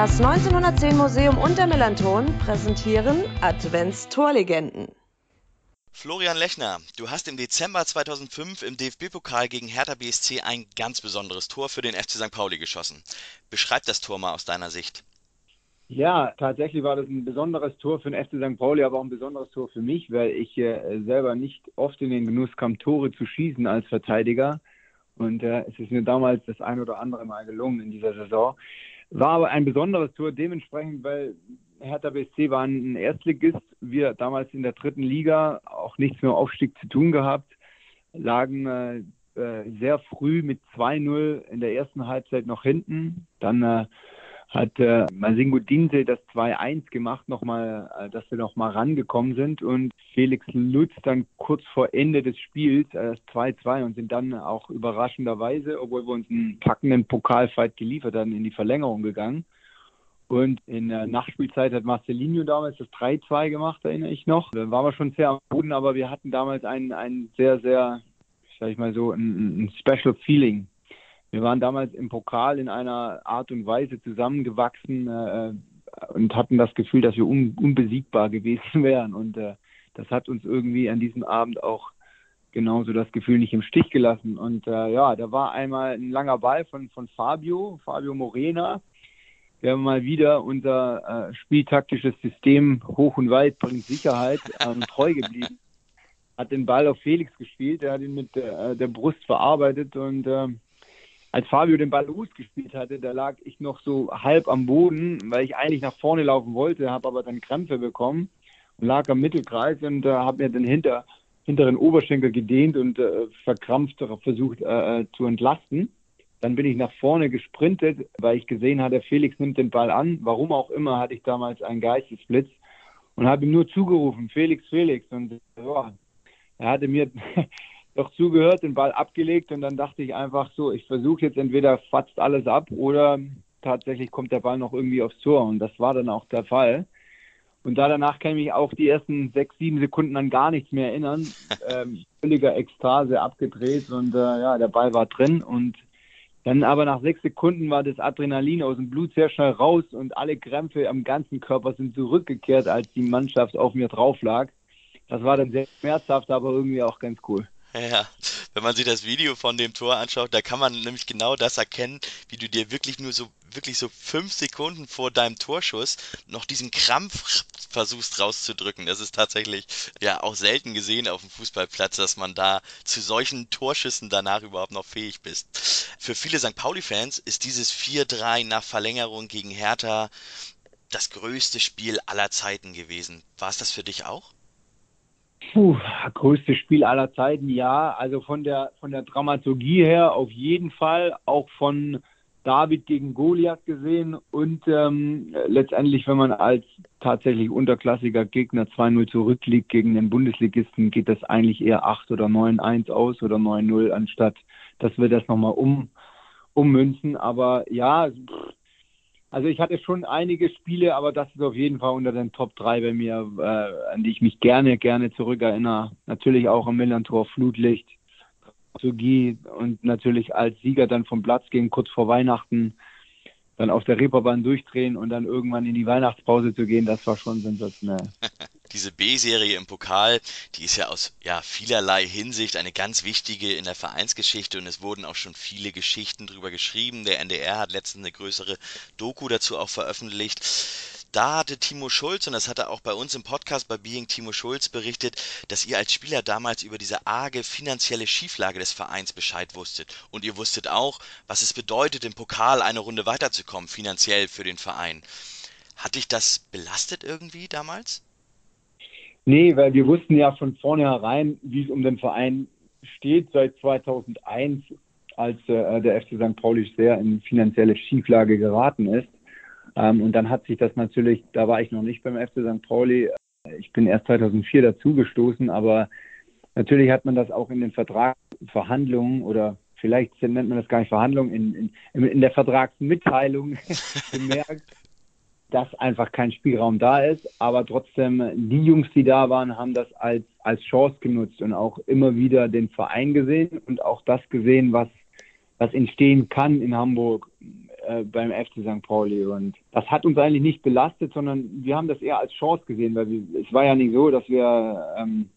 Das 1910 Museum und der Melanton präsentieren Advents-Torlegenden. Florian Lechner, du hast im Dezember 2005 im DFB-Pokal gegen Hertha BSC ein ganz besonderes Tor für den FC St. Pauli geschossen. Beschreib das Tor mal aus deiner Sicht. Ja, tatsächlich war das ein besonderes Tor für den FC St. Pauli, aber auch ein besonderes Tor für mich, weil ich äh, selber nicht oft in den Genuss kam, Tore zu schießen als Verteidiger. Und äh, es ist mir damals das ein oder andere Mal gelungen in dieser Saison. War aber ein besonderes Tor dementsprechend, weil Hertha BSC war ein Erstligist. Wir damals in der dritten Liga auch nichts mehr Aufstieg zu tun gehabt, lagen äh, äh sehr früh mit 2-0 in der ersten Halbzeit noch hinten. Dann äh, hat äh, Masingo Dinte das 2-1 gemacht, nochmal, äh, dass wir nochmal rangekommen sind und Felix Lutz dann kurz vor Ende des Spiels äh, das 2-2 und sind dann auch überraschenderweise, obwohl wir uns einen packenden Pokalfight geliefert haben, in die Verlängerung gegangen. Und in der Nachspielzeit hat Marcelinho damals das 3-2 gemacht, erinnere ich noch. Dann waren wir schon sehr am Boden, aber wir hatten damals ein, ein sehr, sehr, sag ich mal so, ein, ein Special Feeling wir waren damals im Pokal in einer Art und Weise zusammengewachsen äh, und hatten das Gefühl, dass wir un unbesiegbar gewesen wären. Und äh, das hat uns irgendwie an diesem Abend auch genauso das Gefühl nicht im Stich gelassen. Und äh, ja, da war einmal ein langer Ball von, von Fabio, Fabio Morena, der mal wieder unser äh, spieltaktisches System hoch und weit bringt Sicherheit ähm, treu geblieben. Hat den Ball auf Felix gespielt, er hat ihn mit äh, der Brust verarbeitet und äh, als Fabio den Ball gespielt hatte, da lag ich noch so halb am Boden, weil ich eigentlich nach vorne laufen wollte, habe aber dann Krämpfe bekommen und lag am Mittelkreis und äh, habe mir den hinter, hinteren Oberschenkel gedehnt und äh, verkrampft versucht äh, zu entlasten. Dann bin ich nach vorne gesprintet, weil ich gesehen hatte, Felix nimmt den Ball an. Warum auch immer hatte ich damals einen Geistesblitz und habe ihm nur zugerufen, Felix, Felix. Und ja, er hatte mir doch zugehört, den Ball abgelegt und dann dachte ich einfach so, ich versuche jetzt entweder fatzt alles ab oder tatsächlich kommt der Ball noch irgendwie aufs Tor und das war dann auch der Fall. Und da danach kann ich mich auch die ersten sechs, sieben Sekunden an gar nichts mehr erinnern. Ähm, völliger Ekstase abgedreht und äh, ja, der Ball war drin und dann aber nach sechs Sekunden war das Adrenalin aus dem Blut sehr schnell raus und alle Krämpfe am ganzen Körper sind zurückgekehrt, als die Mannschaft auf mir drauf lag. Das war dann sehr schmerzhaft, aber irgendwie auch ganz cool. Ja, wenn man sich das Video von dem Tor anschaut, da kann man nämlich genau das erkennen, wie du dir wirklich nur so, wirklich so fünf Sekunden vor deinem Torschuss noch diesen Krampf versuchst rauszudrücken. Das ist tatsächlich ja auch selten gesehen auf dem Fußballplatz, dass man da zu solchen Torschüssen danach überhaupt noch fähig bist. Für viele St. Pauli-Fans ist dieses 4-3 nach Verlängerung gegen Hertha das größte Spiel aller Zeiten gewesen. War es das für dich auch? Puh, größtes Spiel aller Zeiten, ja. Also von der von der Dramaturgie her auf jeden Fall, auch von David gegen Goliath gesehen und ähm, letztendlich, wenn man als tatsächlich unterklassiger Gegner 2-0 zurückliegt gegen den Bundesligisten, geht das eigentlich eher 8 oder 9-1 aus oder 9-0, anstatt dass wir das nochmal um, ummünzen. Aber ja, pff, also ich hatte schon einige Spiele, aber das ist auf jeden Fall unter den Top 3 bei mir, äh, an die ich mich gerne, gerne zurückerinnere. Natürlich auch am Millantor Flutlicht, Sugi und natürlich als Sieger dann vom Platz gehen, kurz vor Weihnachten, dann auf der Reeperbahn durchdrehen und dann irgendwann in die Weihnachtspause zu gehen, das war schon sensationell. diese B-Serie im Pokal, die ist ja aus ja, vielerlei Hinsicht eine ganz wichtige in der Vereinsgeschichte und es wurden auch schon viele Geschichten drüber geschrieben. Der NDR hat letztens eine größere Doku dazu auch veröffentlicht. Da hatte Timo Schulz, und das hat er auch bei uns im Podcast bei Being Timo Schulz berichtet, dass ihr als Spieler damals über diese arge finanzielle Schieflage des Vereins Bescheid wusstet. Und ihr wusstet auch, was es bedeutet, im Pokal eine Runde weiterzukommen, finanziell für den Verein. Hat dich das belastet irgendwie damals? Nee, weil wir wussten ja von vornherein, wie es um den Verein steht seit 2001, als äh, der FC St. Pauli sehr in finanzielle Schieflage geraten ist. Ähm, und dann hat sich das natürlich, da war ich noch nicht beim FC St. Pauli, ich bin erst 2004 dazugestoßen, aber natürlich hat man das auch in den Vertragsverhandlungen oder vielleicht nennt man das gar nicht Verhandlungen, in, in, in der Vertragsmitteilung gemerkt, dass einfach kein Spielraum da ist. Aber trotzdem, die Jungs, die da waren, haben das als, als Chance genutzt und auch immer wieder den Verein gesehen und auch das gesehen, was, was entstehen kann in Hamburg. äh, beim FC St. Pauli. Und das hat uns eigentlich nicht belastet, sondern wir haben das eher als Chance gesehen, weil wir, es war ja nicht so, dass wir ähm,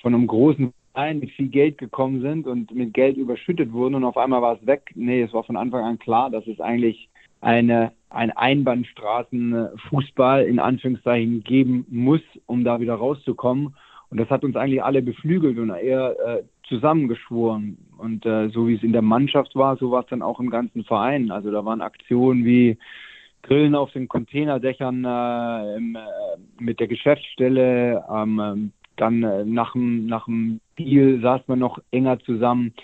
von einem großen Verein mit viel Geld gekommen sind und mit Geld überschüttet wurden und auf einmal war es weg. Nee, es war von Anfang an klar, dass es eigentlich eine, ein Einbahnstraßenfußball in Anführungszeichen geben muss, um da wieder rauszukommen. Und das hat uns eigentlich alle beflügelt und eher äh, zusammengeschworen. Und äh, so wie es in der Mannschaft war, so war es dann auch im ganzen Verein. Also da waren Aktionen wie Grillen auf den Containerdächern äh, im, äh, mit der Geschäftsstelle. Ähm, dann äh, nach dem nach dem Deal saß man noch enger zusammen.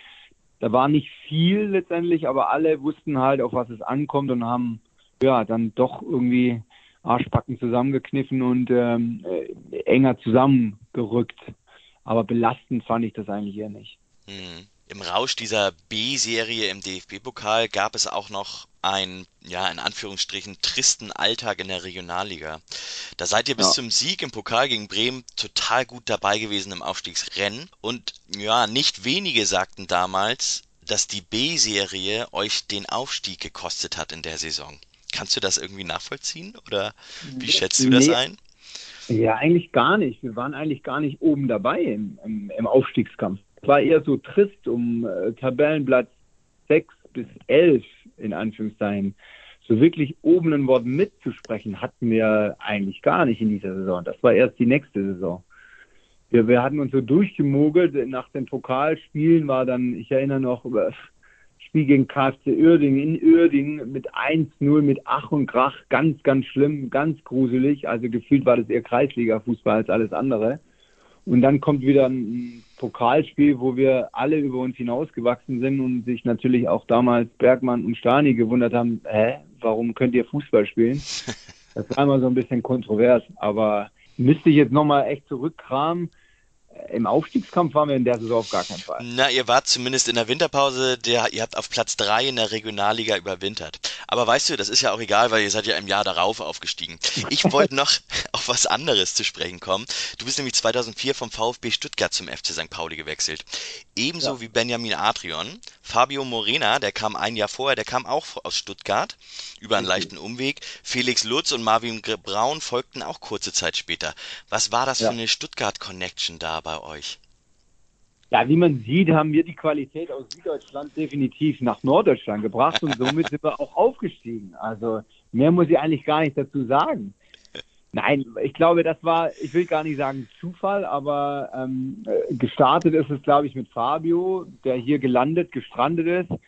Da war nicht viel letztendlich, aber alle wussten halt, auf was es ankommt und haben ja dann doch irgendwie Arschbacken zusammengekniffen und ähm, äh, enger zusammengerückt. Aber belastend fand ich das eigentlich eher nicht. Hm. Im Rausch dieser B-Serie im DFB-Pokal gab es auch noch einen, ja, in Anführungsstrichen, tristen Alltag in der Regionalliga. Da seid ihr bis ja. zum Sieg im Pokal gegen Bremen total gut dabei gewesen im Aufstiegsrennen. Und ja, nicht wenige sagten damals, dass die B-Serie euch den Aufstieg gekostet hat in der Saison. Kannst du das irgendwie nachvollziehen oder wie schätzt du das ein? Ja, eigentlich gar nicht. Wir waren eigentlich gar nicht oben dabei im, im, im Aufstiegskampf. Es war eher so trist um äh, Tabellenplatz 6 bis 11 in Anführungszeichen. So wirklich oben ein Wort mitzusprechen hatten wir eigentlich gar nicht in dieser Saison. Das war erst die nächste Saison. Wir, wir hatten uns so durchgemogelt. Nach den Pokalspielen war dann, ich erinnere noch, Spiel gegen KfC Uerdingen in Uerdingen mit 1-0 mit Ach und Krach. Ganz, ganz schlimm, ganz gruselig. Also gefühlt war das eher Kreisliga-Fußball als alles andere. Und dann kommt wieder ein Pokalspiel, wo wir alle über uns hinausgewachsen sind und sich natürlich auch damals Bergmann und Stani gewundert haben, hä, warum könnt ihr Fußball spielen? Das war immer so ein bisschen kontrovers, aber müsste ich jetzt nochmal echt zurückkramen im Aufstiegskampf waren wir in der Saison auf gar keinen Fall. Na, ihr wart zumindest in der Winterpause, der, ihr habt auf Platz 3 in der Regionalliga überwintert. Aber weißt du, das ist ja auch egal, weil ihr seid ja im Jahr darauf aufgestiegen. Ich wollte noch auf was anderes zu sprechen kommen. Du bist nämlich 2004 vom VfB Stuttgart zum FC St. Pauli gewechselt. Ebenso ja. wie Benjamin Adrian. Fabio Morena, der kam ein Jahr vorher, der kam auch aus Stuttgart über einen leichten Umweg. Felix Lutz und Marvin Braun folgten auch kurze Zeit später. Was war das ja. für eine Stuttgart-Connection da bei euch? Ja, wie man sieht, haben wir die Qualität aus Süddeutschland definitiv nach Norddeutschland gebracht und somit sind wir auch aufgestiegen. Also mehr muss ich eigentlich gar nicht dazu sagen. Nein, ich glaube, das war, ich will gar nicht sagen Zufall, aber ähm, gestartet ist es, glaube ich, mit Fabio, der hier gelandet, gestrandet ist.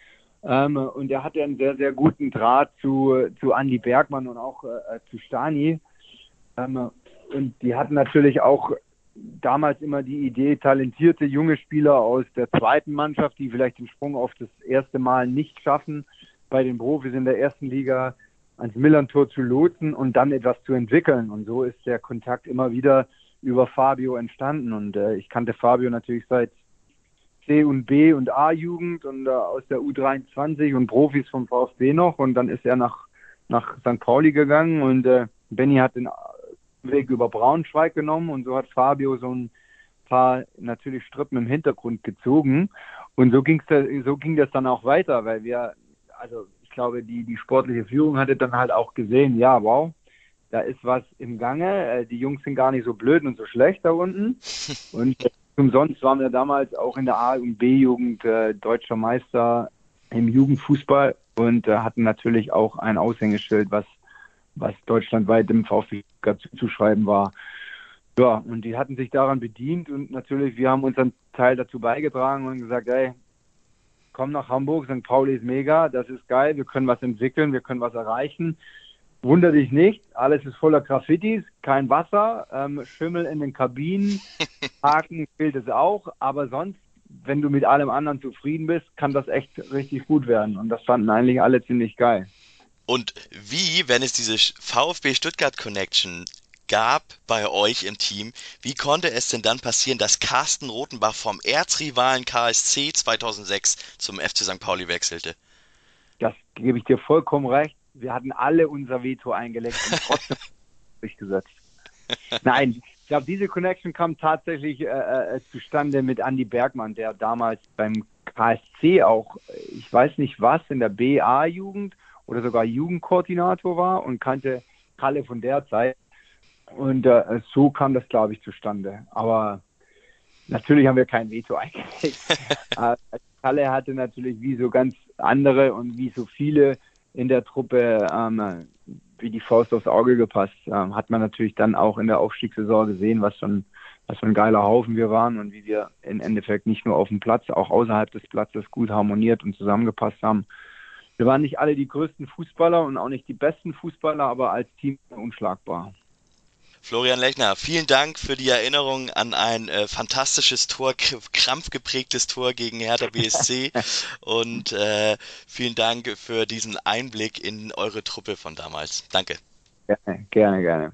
Ähm, und er hatte einen sehr, sehr guten Draht zu, zu Andy Bergmann und auch äh, zu Stani. Ähm, und die hatten natürlich auch damals immer die Idee, talentierte junge Spieler aus der zweiten Mannschaft, die vielleicht den Sprung auf das erste Mal nicht schaffen, bei den Profis in der ersten Liga ans Millantor zu lotsen und dann etwas zu entwickeln. Und so ist der Kontakt immer wieder über Fabio entstanden. Und äh, ich kannte Fabio natürlich seit C und B und A-Jugend und äh, aus der U23 und Profis vom VfB noch. Und dann ist er nach, nach St. Pauli gegangen und äh, Benny hat den Weg über Braunschweig genommen und so hat Fabio so ein paar natürlich Strippen im Hintergrund gezogen. Und so ging's da, so ging das dann auch weiter, weil wir, also ich glaube, die, die sportliche Führung hatte dann halt auch gesehen, ja, wow, da ist was im Gange. Äh, die Jungs sind gar nicht so blöd und so schlecht da unten. Und äh, umsonst waren wir damals auch in der A- und B-Jugend äh, deutscher Meister im Jugendfußball und äh, hatten natürlich auch ein Aushängeschild, was was deutschlandweit dem VfB zuzuschreiben war. Ja, und die hatten sich daran bedient und natürlich, wir haben unseren Teil dazu beigetragen und gesagt, ey, komm nach Hamburg, St. Pauli ist mega, das ist geil, wir können was entwickeln, wir können was erreichen. Wunder dich nicht, alles ist voller Graffitis, kein Wasser, ähm, Schimmel in den Kabinen, Haken fehlt es auch, aber sonst, wenn du mit allem anderen zufrieden bist, kann das echt richtig gut werden. Und das fanden eigentlich alle ziemlich geil. Und wie, wenn es diese VfB Stuttgart Connection gab bei euch im Team, wie konnte es denn dann passieren, dass Carsten Rotenbach vom Erzrivalen KSC 2006 zum FC St. Pauli wechselte? Das gebe ich dir vollkommen recht. Wir hatten alle unser Veto eingelegt und trotzdem durchgesetzt. Nein, ich glaube, diese Connection kam tatsächlich äh, äh, zustande mit Andy Bergmann, der damals beim KSC auch, ich weiß nicht was, in der BA-Jugend oder sogar Jugendkoordinator war und kannte Kalle von der Zeit. Und äh, so kam das, glaube ich, zustande. Aber natürlich haben wir kein Veto eingelegt. Äh, Kalle hatte natürlich wie so ganz andere und wie so viele in der Truppe ähm, wie die Faust aufs Auge gepasst. Ähm, hat man natürlich dann auch in der Aufstiegssaison gesehen, was schon was für ein geiler Haufen wir waren und wie wir im Endeffekt nicht nur auf dem Platz, auch außerhalb des Platzes gut harmoniert und zusammengepasst haben. Wir waren nicht alle die größten Fußballer und auch nicht die besten Fußballer, aber als Team unschlagbar. Florian Lechner, vielen Dank für die Erinnerung an ein äh, fantastisches Tor, krampfgeprägtes Tor gegen Hertha BSC und äh, vielen Dank für diesen Einblick in eure Truppe von damals. Danke. Gerne, gerne, gerne.